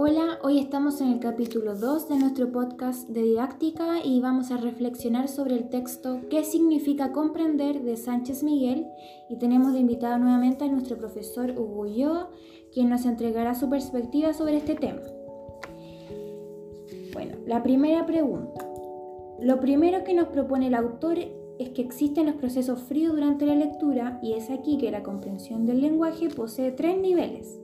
hoy estamos en el capítulo 2 de nuestro podcast de didáctica y vamos a reflexionar sobre el texto ¿Qué significa comprender? de Sánchez Miguel y tenemos de invitado nuevamente a nuestro profesor Hugo quien nos entregará su perspectiva sobre este tema. Bueno, la primera pregunta. Lo primero que nos propone el autor es que existen los procesos fríos durante la lectura y es aquí que la comprensión del lenguaje posee tres niveles.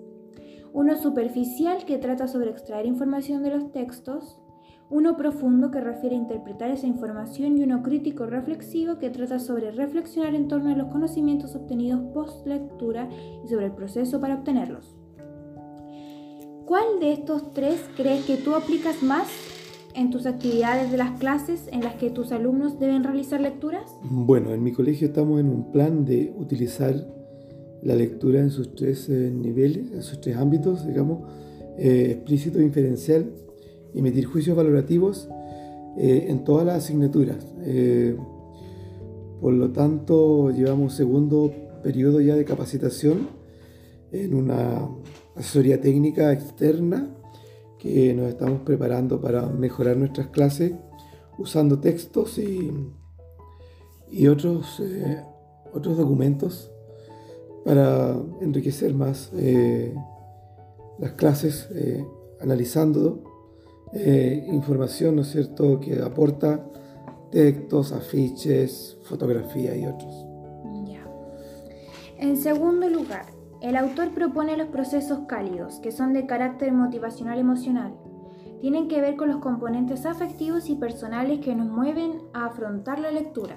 Uno superficial que trata sobre extraer información de los textos, uno profundo que refiere a interpretar esa información y uno crítico reflexivo que trata sobre reflexionar en torno a los conocimientos obtenidos post lectura y sobre el proceso para obtenerlos. ¿Cuál de estos tres crees que tú aplicas más en tus actividades de las clases en las que tus alumnos deben realizar lecturas? Bueno, en mi colegio estamos en un plan de utilizar la lectura en sus tres eh, niveles, en sus tres ámbitos, digamos, eh, explícito, inferencial emitir juicios valorativos eh, en todas las asignaturas. por lo tanto, llevamos segundo periodo ya de capacitación en una asesoría técnica externa que nos estamos preparando para mejorar nuestras clases usando textos y, y otros, otros documentos para enriquecer más eh, las clases, eh, analizando eh, información, ¿no es cierto?, que aporta textos, afiches, fotografía y otros. Ya. En segundo lugar, el autor propone los procesos cálidos, que son de carácter motivacional emocional. Tienen que ver con los componentes afectivos y personales que nos mueven a afrontar la lectura.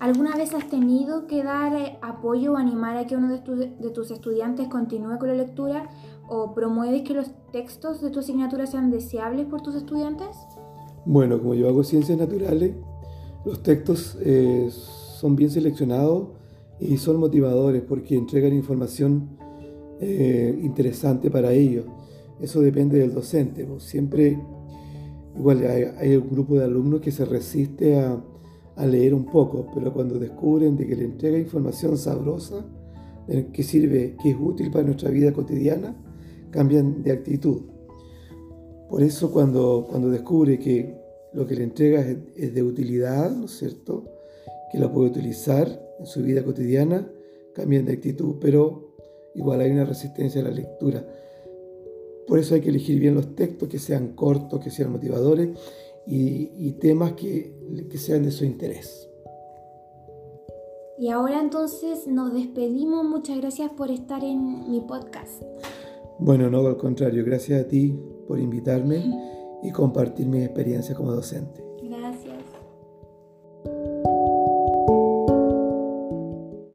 ¿Alguna vez has tenido que dar eh, apoyo o animar a que uno de, tus estudiantes continúe con la lectura o promueves que los textos de tu asignatura sean deseables por tus estudiantes? Bueno, como yo hago ciencias naturales, los textos eh, son bien seleccionados y son motivadores porque entregan información eh, interesante para ellos. Eso depende del docente. Pues siempre, igual hay un grupo de alumnos que se resiste a a leer un poco, pero cuando descubren de que le entrega información sabrosa, que sirve, que es útil para nuestra vida cotidiana, cambian de actitud. Por eso cuando, cuando descubre que lo que le entrega es, de utilidad, ¿no es cierto? Que lo puede utilizar en su vida cotidiana, cambian de actitud, pero igual hay una resistencia a la lectura. Por eso hay que elegir bien los textos, que sean cortos, que sean motivadores y, temas que, que sean de su interés. Y ahora entonces nos despedimos. Muchas gracias por estar en mi podcast. Bueno, no, al contrario, gracias a ti por invitarme y compartir mi experiencia como docente.